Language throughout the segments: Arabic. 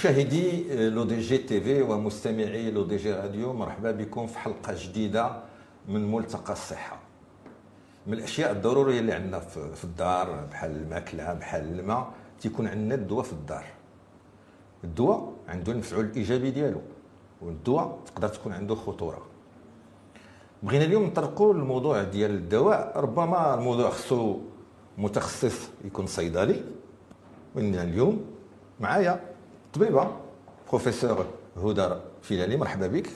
مشاهدي LODJ TV ومستمعي LODJ Radio مرحبا بكم في حلقة جديدة من ملتقى الصحة. من الأشياء الضرورية اللي عندنا في الدار بحال الماكلة بحال الماء تيكون عندنا الدواء في الدار. الدواء عنده المفعول الإيجابي ديالو والدواء تقدر تكون عنده خطورة. بغينا اليوم نطرقوا الموضوع ديال الدواء. ربما الموضوع خصو متخصص يكون صيدلي. وإن اليوم معايا طبيبة بروفيسور هدى فيلالي مرحبا بك.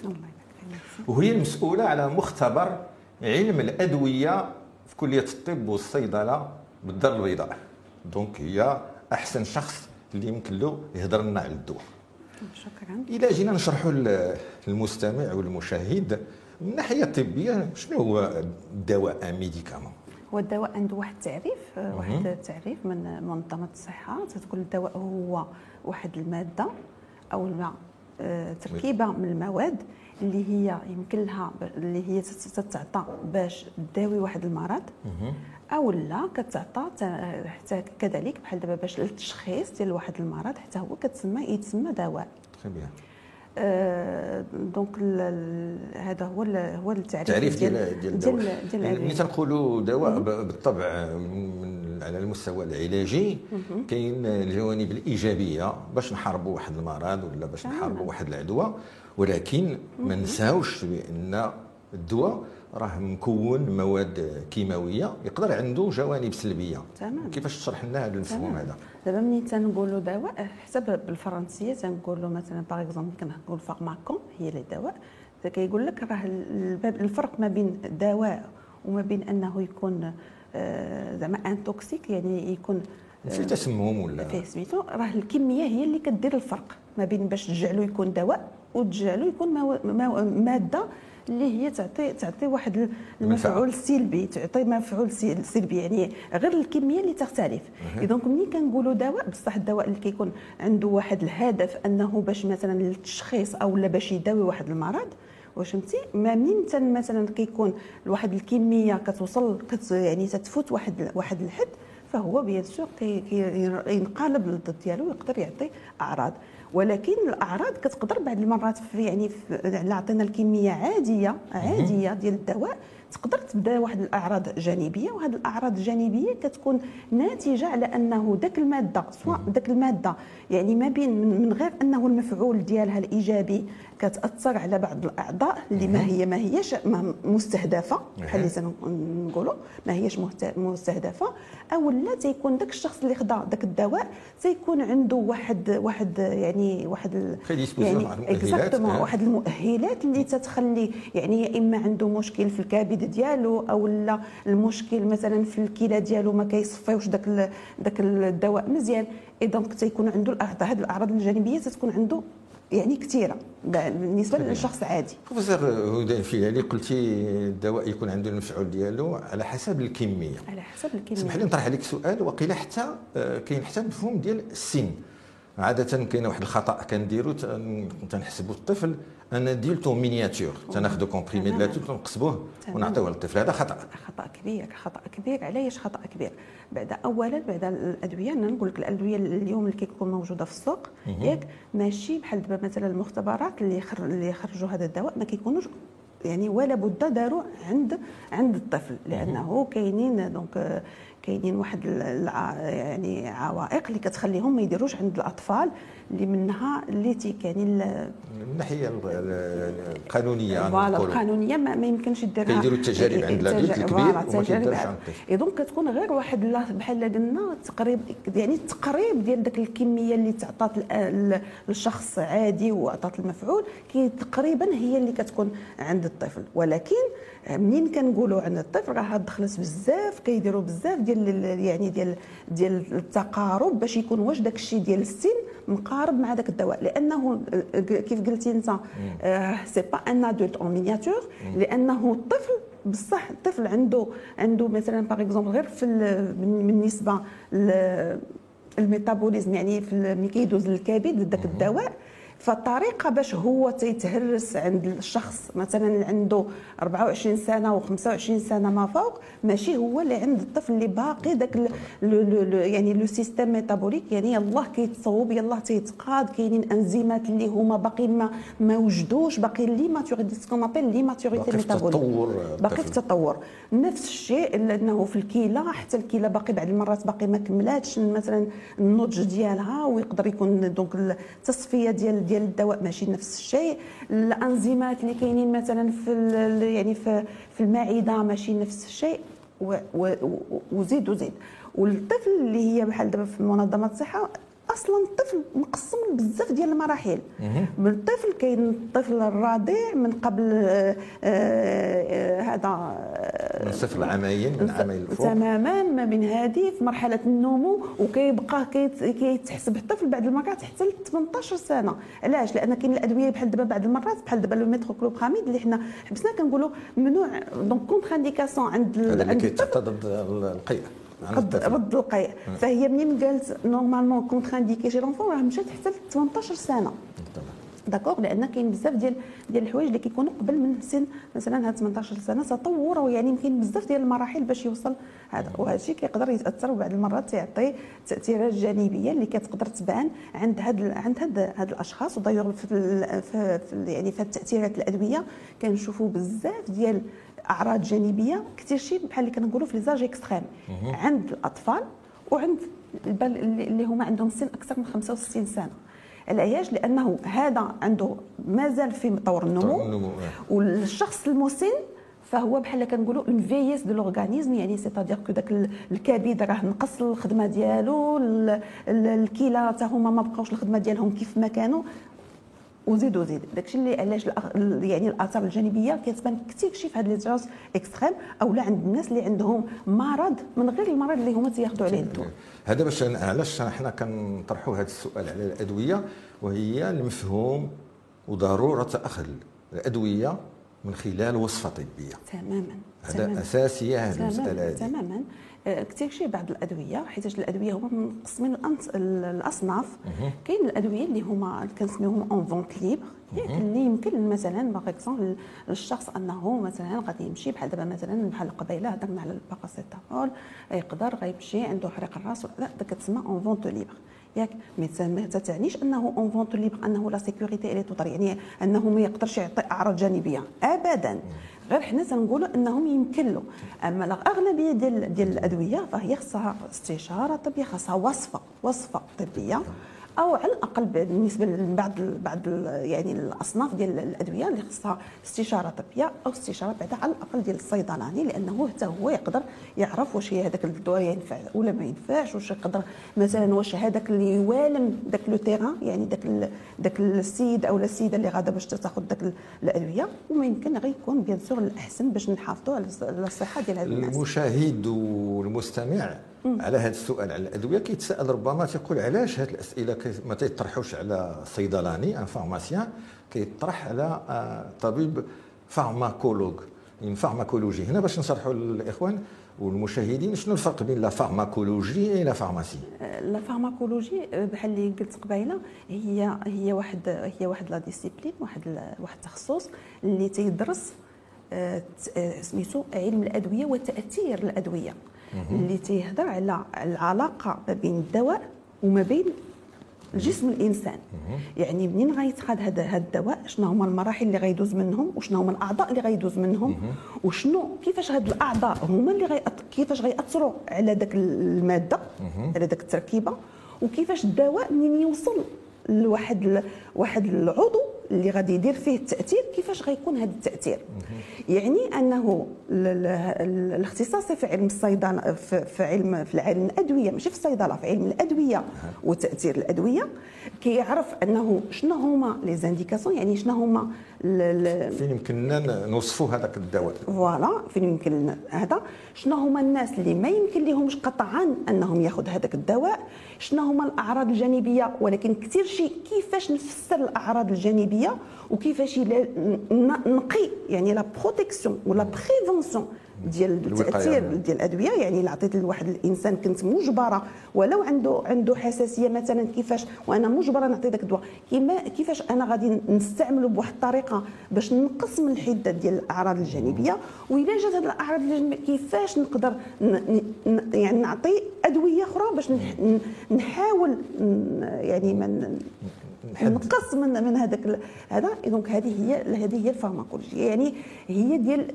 وهي المسؤولة على مختبر علم الأدوية في كلية الطب والصيدلة بالدار البيضاء. donc هي أحسن شخص اللي يمكن له يهضر لنا على الدواء شكرا. إلى جينا نشرحوا للمستمع والمشاهد. من الناحيه الطبيه شنو هو الدواء médicament؟ هو الدواء عنده واحد التعريف واحد التعريف من منظمة الصحة. تقول الدواء هو واحد المادة أو الماء آه، تركيبة من المواد اللي هي يمكن لها اللي هي تتعطى باش تداوي واحد المرض. أو لا كتعطى حتى كذلك بحال دابا باش التشخيص ديال واحد المرض حتى هو كتسمى يتسمى دواء. آه دونك هذا هو هو التعريف التعريف ديال ديال ديال, ديال يعني ملي تنقولوا دواء بالطبع من على المستوى العلاجي كاين الجوانب الإيجابية باش نحاربوا واحد المرض ولا باش نحاربوا واحد العدوى ولكن ما نساوش بأن الدواء راه مكون مواد كيماوية يقدر عنده جوانب سلبية. تمام. كيفاش تشرح لنا هذا المفهوم هذا؟ دابا ملي تنقولوا دواء حسب بالفرنسية تنقولوا مثلا par exemple كنقول pharmakon هي لي دواء. كيقول لك راه الفرق ما بين دواء وما بين أنه يكون آه، زعما un toxique يعني يكون في آه، تسمم ولا؟ فيه سميتو راه الكمية هي اللي كدير الفرق ما بين باش تجعلو يكون دواء وتجعلو يكون مادة اللي هي تعطي تعطي واحد المفعول سلبي تعطي مفعول سلبي يعني غير الكمية اللي تختلف. donc ملي كنقولوا دواء بصح الدواء اللي كيكون عنده واحد الهدف أنه باش مثلا للتشخيص أو لا باش يداوي واحد المرض واش فهمتي؟ ما منين مثلا كيكون واحد الكمية كتوصل كت يعني تتفوت واحد واحد الحد فهو بيان سور كينقلب للضد ديالو ويقدر يعطي أعراض. ولكن الأعراض كتقدر بعض المرات في يعني في عطينا الكمية عادية عادية ديال الدواء تقدر تبدا واحد الاعراض جانبيه وهذه الاعراض الجانبيه كتكون ناتجه على انه ذاك الماده سواء ذاك الماده يعني ما بين من غير انه المفعول ديالها الايجابي كتاثر على بعض الاعضاء اللي ما هي ما هيش مستهدفه بحال اللي تنقولوا ما هيش مستهدفه أو لا تيكون ذاك الشخص اللي خدا ذاك الدواء تيكون عنده واحد واحد يعني واحد يعني اكزاكتومون واحد المؤهلات اللي تتخلي يعني يا إما عنده مشكل في الكبد ديالو أو لا المشكل مثلا في الكلى ديالو ما كيصفيوش ذاك ذاك الدواء مزيان et donc تيكون عنده هذه الأعراض الجانبية تتكون عنده يعني كثيرة. بالنسبة للشخص عادي. بروفيسور هدى الفيلالي قلتي الدواء يكون عنده المفعول ديالو على حسب الكمية. على حسب الكمية. اسمح لي نطرح عليك سؤال وقيل حتى آه، كاين حتى مفهوم ديال السن. عادة كاين واحد الخطأ كنديرو تنحسبوا الطفل un adulte en miniature تناخذوا comprimé d'adulte تنقسموه ونعطيوه للطفل هذا خطا خطا كبير خطا كبير علاش خطا كبير بعد اولا بعد الادويه أنا نقول لك الادويه اليوم اللي كيكون موجوده في السوق ياك ماشي بحال دابا مثلا المختبرات اللي خر اللي خرجوا هذا الدواء ما كيكونوش يعني ولا بد داروا عند عند الطفل لأنه كاينين دونك كاينين واحد يعني عوائق اللي كتخليهم ما يديروش عند الأطفال اللي منها اللي يعني من الناحية القانونية voilà القانونية ما, ما يمكنش يديرها كيديروا التجارب عند ال adulte الكبير وما كيديرش عند الطفل donc كتكون غير واحد بحال قلنا تقريب يعني التقريب ديال ديك الكمية اللي تعطات للشخص عادي وعطات المفعول كي تقريبا هي اللي كتكون عند الطفل. ولكن منين كنقولوا عند الطفل راه دخلت بزاف كيديروا بزاف ديال يعني ديال ديال التقارب باش يكون واش داك الشيء ديال السن مقارب مع ذاك الدواء. لأنه كيف قلتي أنت c'est pas un adulte en miniature لأنه الطفل بصح الطفل عنده عنده مثلا par exemple غير في بالنسبة ال métabolisme يعني في ملي كيدوز للكبد ذاك الدواء فالطريقة باش هو تيتهرس عند الشخص مثلا اللي عنده 24 سنة و25 سنة ما فوق ماشي هو اللي عند الطفل اللي باقي داك يعني le système métabolique يعني يلاه كيتصوب يلاه تيتقاد كاينين أنزيمات اللي هما باقيين ما ما وجدوش باقيين l'immaturité ce qu'on appelle l'immaturité métabolique باقي في التطور. نفس الشيء لأنه في الكلى حتى الكلى باقي بعض المرات باقي ما كملاتش مثلا النضج ديالها ويقدر يكون donc التصفية ديال ديال الدواء ماشي نفس الشيء. الانزيمات اللي كاينين مثلا في يعني في في المعدة ماشي نفس الشيء. وزيد وزيد. والطفل اللي هي بحال دابا في منظمة الصحة أصلا الطفل مقسم بزاف ديال المراحل. من الطفل كاين الطفل الرضيع من قبل آه، آه، هذا من صفر العامين من عامين الفوق تماما ما بين هذه في مرحلة النمو وكيبقى كيتحسب الطفل بعد المرات حتى ل 18 سنة. علاش؟ لأن كاين الأدوية بحال دابا بعض المرات بحال دابا لو ميتروكلوبراميد اللي حنا حبسنا كنقولوا ممنوع donc contre-indication عند اللي كيتعطى ضد القيء ضد ضد القيء فهي منين قالت normalement contre-indiqué chez l'enfant راه مشات حتى ل 18 سنه d'accord لأن كاين بزاف ديال ديال الحوايج اللي كيكونوا قبل من سن مثلا هاد 18 سنة تطور ويعني يمكن بزاف ديال المراحل باش يوصل هذا. وهذا الشيء كيقدر يتأثر وبعض المرات تيعطي تأثيرات جانبية اللي كتقدر تبان عند هاد عند هاد هاد الأشخاص. ودايوغ في, في, في يعني في التأثيرات الأدوية كنشوفوا بزاف ديال أعراض جانبية كثير شيء بحال اللي كنقولوا في les âges extrêmes. عند الأطفال وعند اللي هما عندهم سن أكثر من 65 سنة. العلاج لأنه هذا عنده مازال في مطور النمو إيه. والشخص المسن فهو بحال كنقولوا une vieillesse de l'organisme يعني c'est-à-dire que داك الكبد راه نقص الخدمة ديالو الكلى حتى هما ما بقاوش الخدمة ديالهم كيف ما كانوا وزيد وزيد. داكشي اللي علاش يعني الاثار الجانبية كتبان كثير شي في هاد لي تراس إكستريم أو لا عند الناس اللي عندهم مرض من غير المرض اللي هما تياخذوا عليه. الدواء هذا باش علاش حنا كنطرحوا هذا السؤال على الأدوية؟ وهي المفهوم وضرورة أخذ الأدوية من خلال وصفة طبية. تماما. هذا اساسيه هذه. المساله تماما. كثير شيء بعض الأدوية حيت الأدوية هما مقسمين الأصناف. كاين الأدوية اللي هما كنسميوهم en vente libre اللي يمكن مثلا par exemple الشخص أنه مثلا غادي يمشي بحال دابا مثلا بحال قبيله هضرنا على الباراسيتامول يقدر غيمشي عنده حريق الرأس لا كتسمى en vente libre ياك. ما تعنيش أنه en vente libre أنه la sécurité elle est totale يعني أنه ما يقدرش يعطي أعراض جانبية. ابدا. غير حنا تنقولوا أنهم يمكن له. أما الأغلبية ديال ديال الأدوية فهي خصها استشارة طبية خصها وصفه وصفة طبية. أو على الأقل بالنسبة لبعض بعض يعني الأصناف ديال الأدوية اللي خصها استشارة طبية أو استشارة بعدا على الأقل ديال الصيدلاني لأنه حتى هو يقدر يعرف واش هذاك الدواء ينفع ولا ما ينفعش واش يقدر مثلا واش هذاك اللي يوالم داك لو تيران يعني داك داك السيد أو السيدة اللي غادا باش تاخذ داك الأدوية. وما يمكن غير يكون bien sûr الأحسن باش نحافظوا على الصحة ديال هذا الناس. المشاهد والمستمع على هذا السؤال. على الادويه كيتساءل ربما تيقول علاش هذه الأسئلة ما تيطرحوش على صيدلاني un pharmacien كيطرح على آه، طبيب pharmacologue. من pharmacologie. هنا باش نشرحوا للإخوان والمشاهدين شنو الفرق بين la pharmacologie la pharmacie؟ la pharmacologie بحال اللي قلت قبيلة هي هي واحد هي واحد la discipline واحد واحد التخصص اللي تيدرس آه، آه، سميتو علم الأدوية وتأثير الأدوية. اللي تيهضر على العلاقة ما بين الدواء وما بين جسم الإنسان. يعني منين غيتخذ هذا هذا الدواء؟ شنو هما المراحل اللي غيدوز منهم؟ وشنو هما الأعضاء اللي غيدوز منهم؟ وشنو كيفاش هاد الأعضاء هما اللي غي كيفاش غيأثروا على داك المادة؟ على داك التركيبة؟ وكيفاش الدواء منين يوصل لواحد واحد العضو اللي غادي يدير فيه التأثير كيفاش غيكون هذا التأثير؟ يعني أنه الاختصاصي في علم الصيدلة في علم في علم الأدوية ماشي في الصيدلة في علم الأدوية وتأثير الأدوية كيعرف أنه شنو هما لي زانديكاسيون يعني شنو هما فين يمكننا نوصفوا هذاك الدواء؟ voilà فين يمكن هذا. شنو هما الناس اللي ما يمكن لهمش قطعا أنهم ياخذ هذاك الدواء؟ شنو هما الأعراض الجانبية؟ ولكن كثير شيء كيفاش نفسر الأعراض الجانبية؟ وكيفاش نقي يعني la protection و la prévention ديال التأثير ديال الأدوية يعني إلا عطيت لواحد الإنسان كنت مجبرة ولو عنده عنده حساسية مثلا كيفاش وأنا مجبرة نعطي ذاك الدواء كيما كيفاش أنا غادي نستعمله بواحد الطريقة باش نقص من الحدة ديال الأعراض الجانبية واذا جات هذه الأعراض الجانبية كيفاش نقدر يعني نعطي أدوية أخرى باش نحاول يعني من نقص من من هذاك هذا. donc هذه هي هذه هي الفارماكولوجيا يعني هي ديال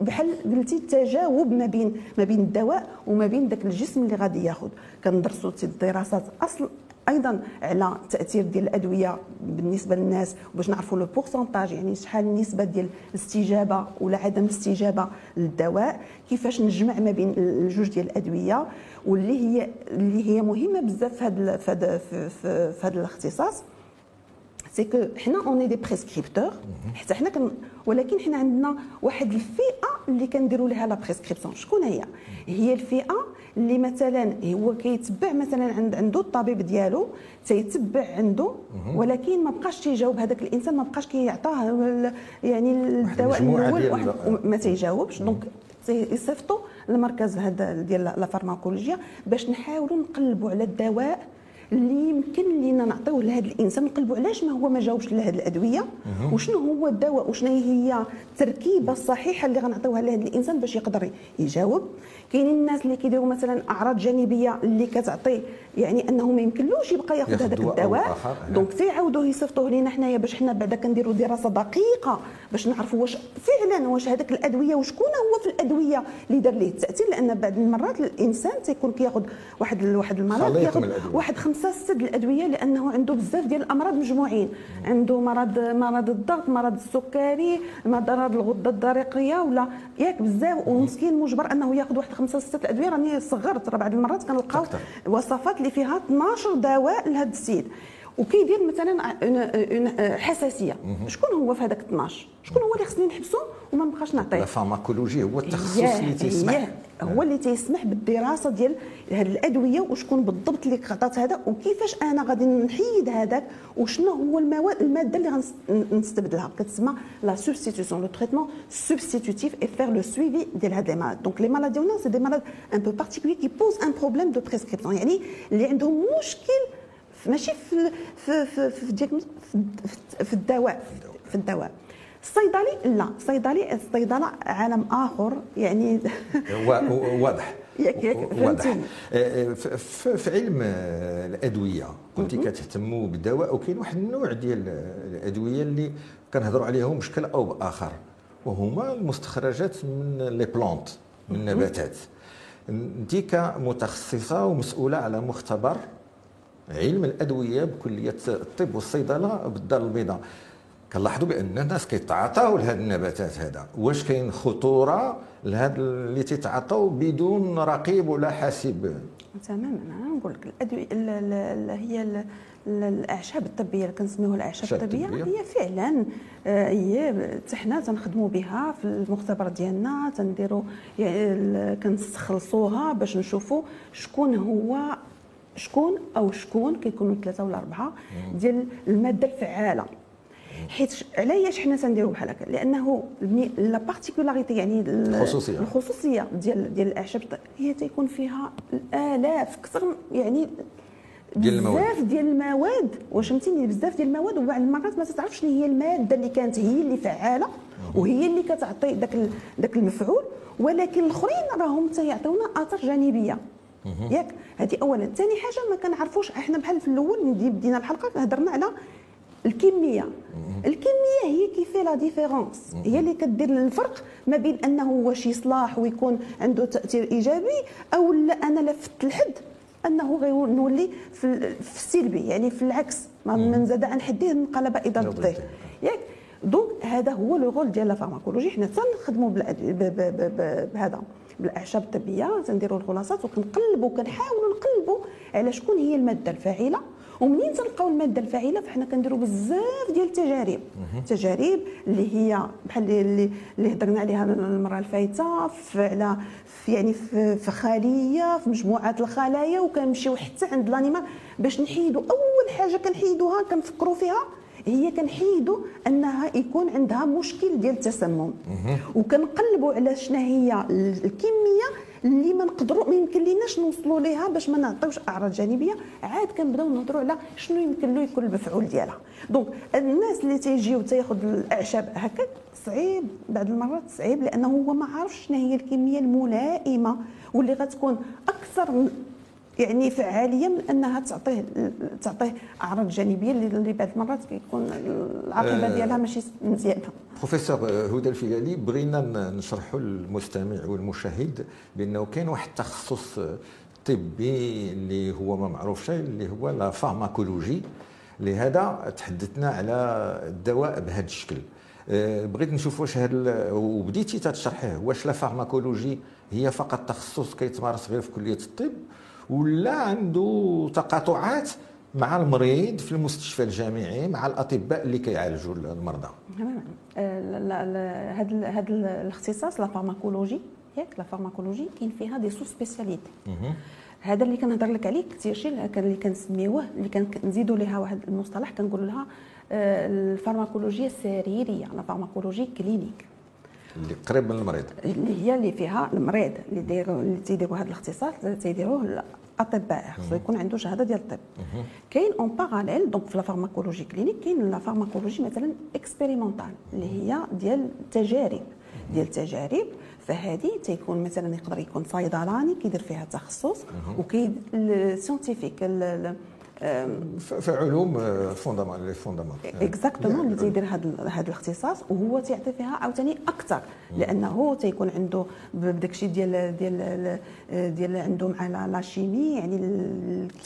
بحال قلتي التجاوب ما بين ما بين الدواء وما بين ذاك الجسم اللي غادي ياخذ كندرسوا الدراسات أصل أيضا على التاثير ديال الأدوية بالنسبة للناس باش نعرفوا le pourcentage يعني شحال النسبة ديال الاستجابة ولا عدم الاستجابة للدواء. كيفاش نجمع ما بين الجوج ديال الأدوية واللي هي اللي هي مهمة بزاف في هذا في هذا الاختصاص. c'est que حنا on est des prescripteurs حتى حنا كن ولكن حنا عندنا واحد الفئة اللي كنديروا لها la prescription شكون هي؟ هي الفئة اللي مثلا هو كيتبع مثلا عند عنده الطبيب ديالو تيتبع عنده ولكن ما بقاش تيجاوب هذاك الإنسان ما بقاش كيعطاه يعني الدواء الأول واحد ما تيجاوبش. donc يصيفطوا للمركز هذا ديال la pharmacologie باش نحاولوا نقلبوا على الدواء اللي يمكن لينا نعطيوه لهذا الإنسان نقلبوا علاش ما هو ما جاوبش لهذه الأدوية؟ وشنو هو الدواء؟ وشنو هي التركيبة الصحيحة اللي غنعطيوها لهذا الإنسان باش يقدر يجاوب؟ كاينين الناس اللي كيديروا مثلا أعراض جانبية اللي كتعطي يعني أنه ما يمكنلوش يبقى ياخذ هذاك الدواء. دونك تيعاودوا يصيفطوه لينا حنايا باش حنا بعدا كنديروا دراسة دقيقة باش نعرفوا واش فعلا واش هذاك الأدوية وشكون هو في الأدوية اللي دار ليه التأثير. لأن بعض المرات الإنسان تيكون كياخذ واحد واحد المرض كياخذ واحد خمسة سته الأدوية لأنه عنده بزاف ديال الأمراض مجموعين. عنده مرض مرض الضغط مرض السكري مرض الغدة الدرقية ولا ياك بزاف. ومسكين مجبر أنه ياخذ واحد خمسة ستة الادويه راني صغرت راه بعض المرات كنلقاو وصفات اللي فيها 12 دواء لهذا السيد. وكيدير مثلا حساسية. شكون هو في هذاك 12 شكون هو اللي خصني نحبسه وما نبقاش نعطيه؟ ال pharmacologie هو التخصص اللي تيسمح. هو اللي تيسمح بالدراسة ديال هذه الأدوية وشكون بالضبط اللي عطات هذا وكيفاش أنا غادي نحيد هذاك وشنو هو المواد المادة اللي غنستبدلها كتسمى la substitution le traitement substitutif et faire le suivi ديال هاد les malades donc les malades ديالنا c'est des malades un peu particuliers qui posent un problème de prescription يعني اللي عندهم مشكل ماشي في في في في, في الدواء. في الدواء. الصيدلي لا الصيدلي الصيدله عالم آخر يعني واضح. واضح. آه، آه، في علم الأدوية كنت كتهتموا بالدواء وكاين واحد النوع ديال الأدوية اللي كنهضروا عليهم بشكل أو بآخر وهما المستخرجات من لي بلونت من النباتات. انت كمتخصصة ومسؤولة على مختبر علم الأدوية بكلية الطب والصيدلة بالدار البيضاء. كنلاحظوا بأن الناس كيتعاطاو لهذه النباتات هذا. واش كاين خطورة لهذا اللي تيتعاطاو بدون رقيب ولا حاسب تماما أنا نقول لك الأدوية هي الأعشاب الطبية اللي كنسميوها الأعشاب الطبية هي فعلا آه، هي حتى حنا تنخدموا بها في المختبر ديالنا تنديروا يعني كنستخلصوها باش نشوفوا شكون هو شكون أو شكون كيكونوا ثلاثة ولا أربعة ديال المادة الفعالة. حيت علاش حنا تنديروا بحال هكا؟ لأنه لا بارتيكولاريتي يعني الخصوصية. الخصوصية ديال ديال الأعشاب هي تيكون فيها الآلاف أكثر يعني ديال المواد. بزاف ديال المواد. واش فهمتيني بزاف ديال المواد وبعض المرات ما تعرفش شنو هي المادة اللي كانت هي اللي فعالة وهي اللي كتعطي داك داك المفعول. ولكن الآخرين راهم تيعطيونا آثار جانبية. ياك؟ هذه اولا. ثاني حاجة ما كنعرفوش إحنا بحال في الأول بدينا الحلقة هضرنا على الكمية. الكمية هي كيفي la différence هي اللي كدير الفرق ما بين أنه واش يصلاح ويكون عنده تأثير إيجابي أو لا أنا لفت الحد. أنه غيولي في, في السلبي يعني في العكس. من زاد عن حده انقلب إلى ضده ياك؟ donc هذا هو le rôle ديال la pharmacologie حنا تنخدموا بهذا. بالأعشاب الطبية تنديروا الخلاصات وكنقلبوا كنحاولوا نقلبوا على شكون هي المادة الفاعلة. ومنين تلقاو المادة الفاعلة؟ فحنا كنديروا بزاف ديال التجارب. تجارب اللي هي بحال اللي اللي هضرنا عليها المرة الفايتة على في يعني في, في خلية في مجموعه الخلايا وكنمشيو حتى عند الانيمال باش نحيدوا أول حاجة كنحيدوها كنفكروا فيها هي كنحيدوا انها يكون عندها مشكل ديال التسمم. وكنقلبوا على شنو هي الكمية اللي ما نقدروا ما يمكن ليناش نوصلوا ليها باش ما نعطيوش أعراض جانبية. عاد كنبداو نهضروا على شنو يمكن له يكون المفعول ديالها. دونك الناس اللي تيجيو تاخذ الأعشاب هكا صعيب بعض المرات صعيب لأنه هو ما عارفش شنو هي الكمية الملائمة واللي غتكون أكثر يعني فعاليه من انها تعطيه تعطيه أعراض جانبية اللي بعض المرات كيكون العاقبه آه، ديالها ماشي مزيانة. بروفيسور هدى الفيلالي بغينا نشرحوا للمستمع والمشاهد بأنه كاين واحد التخصص طبي اللي هو ما معروفش اللي هو la pharmacologie. لهذا تحدثنا على الدواء بهذا الشكل. آه، بغيت نشوف واش هذا وبديتي تشرحيه واش la pharmacologie هي فقط تخصص كيتمارس غير في كلية الطب ولا عنده تقاطعات مع المريض في المستشفى الجامعي مع الأطباء اللي كيعالجوا المرضى؟ هذا هذا الاختصاص la pharmacologie ياك la pharmacologie كاين فيها des sous-spécialités هذا اللي كنهضر لك عليه كثير شيء اللي كنسميوه اللي كنزيدوا لها واحد المصطلح كنقول لها آه، الفارماكولوجيا السريريه la pharmacologie clinique. اللي قريب من المريض. اللي هي اللي فيها المريض اللي دايروا اللي تيديروا هذا الاختصاص تيديروه الأطباء. خصو يكون عنده شهادة ديال الطب. كاين en parallèle donc في la pharmacologie clinique كاين la pharmacologie مثلا expérimentale اللي هي ديال التجارب. ديال التجارب فهذه تيكون مثلا يقدر يكون صيدلاني كيدير فيها تخصص وكاين ال scientifique في علوم fondament les fondaments exactement اللي تيدير هذا هذا الاختصاص وهو تيعطي فيها عاوتاني أكثر لأنه تيكون عنده بداك الشيء ديال ديال ديال عنده مع la chimie يعني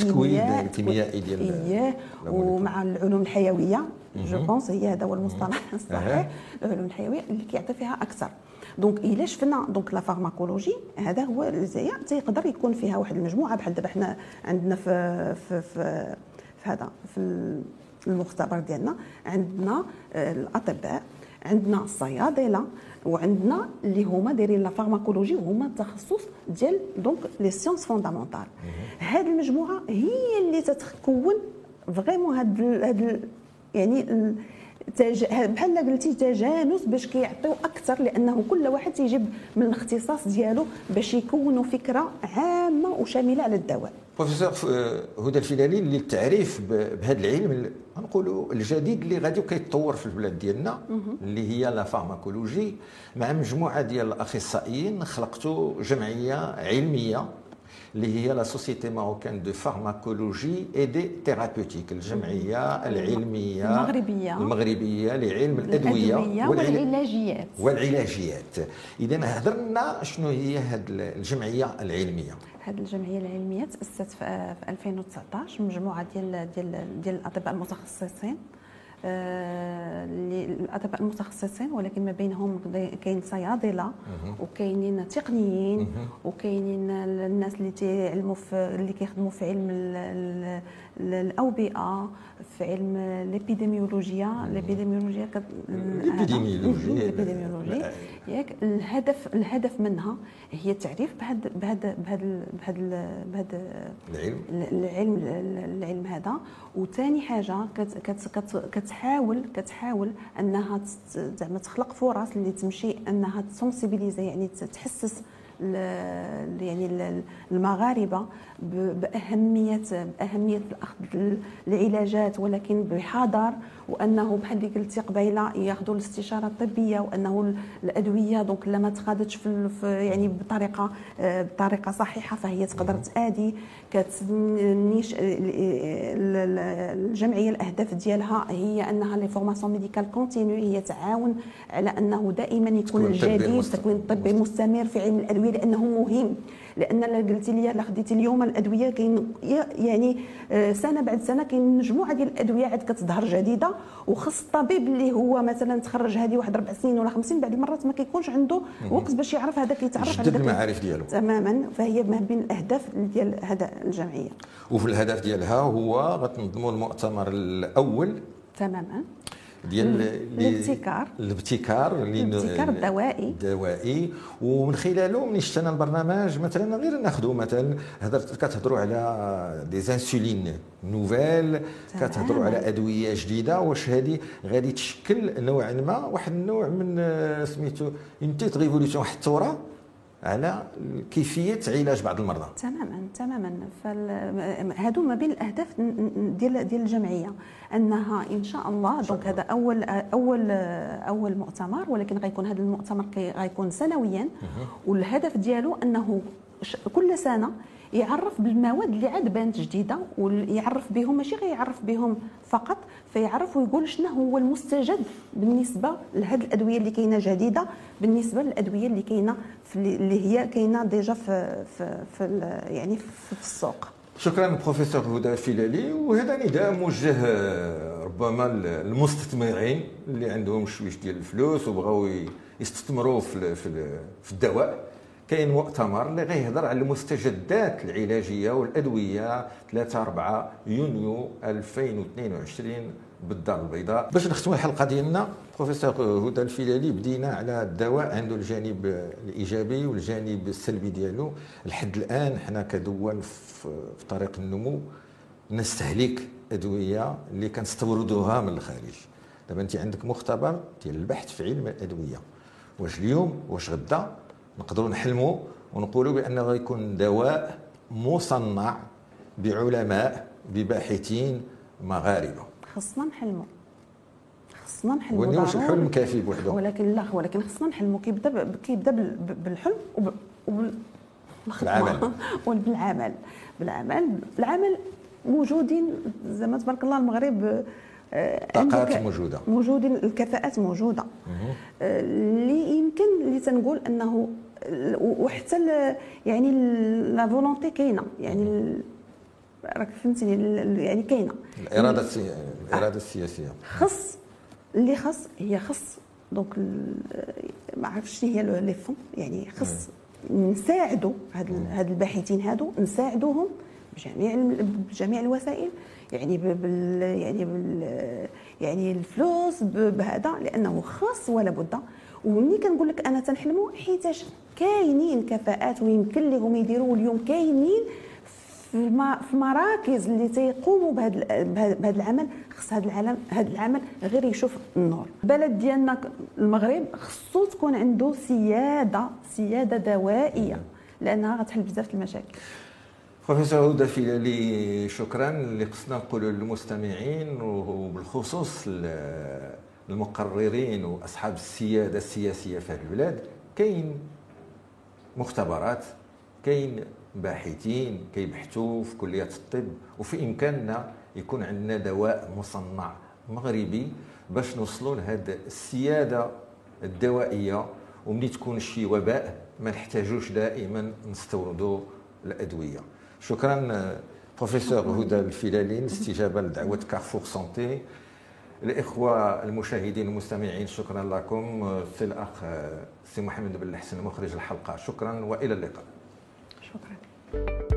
الكيمياء الكيميائي ديال ومع العلوم الحيوية. جو بونس هي هذا هو المصطلح الصحيح العلوم الحيويه اللي كيعطي فيها أكثر. دونك الا شفنا دونك لا فارماكولوجي هذا هو الزايا تيقدر يكون فيها واحد المجموعة بحال دابا حنا عندنا في في في, في هذا في المختبر ديالنا. عندنا آه، الأطباء عندنا الصيادلة وعندنا اللي هما دايرين لا فارماكولوجي وهما التخصص ديال دونك لي سيونس فوندامونتال هذه المجموعة هي اللي تتكون vraiment هاد هاد يعني تج... بحال قلتي تجانس باش كيعطيو أكثر لأنه كل واحد تيجيب من الاختصاص ديالو باش يكونوا فكرة عامة وشاملة على الدواء. بروفيسور هدى الفلالي للتعريف بهذا العلم نقولوا الجديد اللي غادي كيتطور في البلاد ديالنا اللي هي la pharmacologie مع مجموعة ديال الأخصائيين خلقتوا جمعية علمية اللي هي la société marocaine de pharmacologie et de thérapeutique الجمعية العلمية المغربية. المغربية لعلم الأدوية والعلاجيات. والعلاجيات. إذا هضرنا شنو هي هذه الجمعية العلمية؟ هذه الجمعية العلمية تأسست في 2019 مجموعة ديال ديال ديال الأطباء المتخصصين. الأطباء المتخصصين ولكن ما بينهم كاين صيادلة وكاينين تقنيين وكاينين الناس اللي تعلموا في اللي كيخدموا في علم الاوبئه في علم الإبيديميولوجيا. الإبيديميولوجيا الإبيديميولوجيا. ياك الهدف الهدف منها هي التعريف بهذا بهذا بهذا بهذا بهذا العلم. العلم العلم هذا. وثاني حاجة كتحاول كتحاول أنها زعما تخلق فرص اللي تمشي أنها تسونسيبيليزي يعني تحسس يعني المغاربة باهميه بأهمية اخذ العلاجات ولكن بحذر وأنه بحال اللي قلتي قبيلة ياخذوا الاستشارة الطبية وأنه الأدوية دونك لما تخادتش في يعني بطريقة بطريقة صحيحة فهي تقدر تآدي. كتنيش الجمعية الأهداف ديالها هي أنها les formations médicales continues هي تعاون على أنه دائما يكون الجديد تكوين طبي مستمر في علم الأدوية لأنه مهم. لأن قلتي إلا خديتي اليوم الأدوية كاين يعني آه، سنة بعد سنة كاين مجموعة ديال الأدوية عاد كتظهر جديدة وخص الطبيب اللي هو مثلا تخرج هذه واحد أربع سنين ولا خمس سنين بعد المرات ما كيكونش عنده وقت باش يعرف هذاك يتعرف على المعارف ديالو. تماما. فهي ما بين الأهداف ديال هذا الجمعية. وفي الهدف ديالها هو غتنظموا المؤتمر الأول. تماما. ديال الابتكار. الابتكار الابتكار الدوائي. الدوائي ومن خلاله ملي شفنا البرنامج مثلا غير ناخذوا مثلا هضرت كتهضروا على دي انسولين نوفيل كتهضروا على أدوية جديدة واش هذه غادي تشكل نوعا ما واحد النوع من آه، سميتو une petite révolution واحد الثوره على كيفية علاج بعض المرضى. تماما تماما. هادو ما بين الأهداف ديال ديال الجمعية أنها إن شاء الله donc هذا اول اول أول مؤتمر ولكن غيكون هذا المؤتمر غيكون سنويا. والهدف ديالو أنه كل سنة يعرف بالمواد اللي عاد بانت جديدة ويعرف بهم ماشي غير يعرف بهم فقط فيعرف ويقول شنو هو المستجد بالنسبة لهذه الأدوية اللي كاينة جديدة بالنسبة للأدوية اللي كاينة اللي هي كاينة déjà في في, في يعني في السوق. شكرا بروفيسور هدى فيلالي وهذا نداء موجه ربما للمستثمرين اللي عندهم شوية ديال الفلوس وبغاو يستثمروا في في الدواء. كاين مؤتمر اللي غيهضر على المستجدات العلاجية والأدوية 3 4 يونيو 2022 بالدار البيضاء. باش نختموا الحلقة ديالنا بروفيسور هدى الفيلالي بدينا على الدواء عنده الجانب الإيجابي والجانب السلبي ديالو. لحد الآن حنا كدول في طريق النمو نستهلك أدوية اللي كنستوردوها من الخارج. دابا انت عندك مختبر ديال البحث في علم الأدوية. واش اليوم؟ واش غدا؟ نقدروا نحلموا ونقولوا بانه غيكون دواء مصنع بعلماء بباحثين مغاربة. خصنا نحلموا. خصنا نحلموا وني واش الحلم كافي بوحده ولكن لا ولكن خصنا نحلموا. كيبدا كيبدا بالحلم وبال بالعمل. وبالعمل. بالعمل بالعمل موجودين زعما تبارك الله المغرب الطاقات موجودة. موجودين الكفاءات موجودة. اللي يمكن اللي تنقول أنه وحتى يعني la volonté كاينة. يعني راك فهمتني يعني كاينة. الإرادة الإرادة السياسية. خص اللي خص هي خص. donc ما عرفتش شنو هي les fonds. يعني خص نساعدوا هاد هاد الباحثين هادو نساعدوهم بجميع بجميع الوسائل. يعني بال يعني بال يعني الفلوس بهذا لأنه خاص ولا بد. ومني كنقول لك أنا تنحلموا حيتاش كاينين كفاءات ويمكن لهم يديروا اليوم كاينين في مراكز اللي تيقوموا بهذا العمل. خص هذا العمل هذا العمل غير يشوف النور. البلد ديالنا المغرب خصو تكون عنده سياده سيادة دوائية لأنها غتحل بزاف المشاكل. بروفيسور هدى فيلالي شكرا اللي قصنا نقولوا للمستمعين وبالخصوص المقررين واصحاب السياده السياسيه في هذه البلاد كاين مختبرات كاين باحثين كيبحثوا في كليه الطب وفي امكاننا يكون عندنا دواء مصنع مغربي باش نوصلوا لهذه السياده الدوائيه وملي تكون شي وباء ما نحتاجوش دائما نستوردوا الادويه شكرا بروفيسور هدى الفلالي استجابة لدعوة Carrefour santé الإخوة المشاهدين المستمعين شكرا لكم. سي الأخ سي محمد بن الحسن مخرج الحلقة. شكرا وإلى اللقاء. شكرا.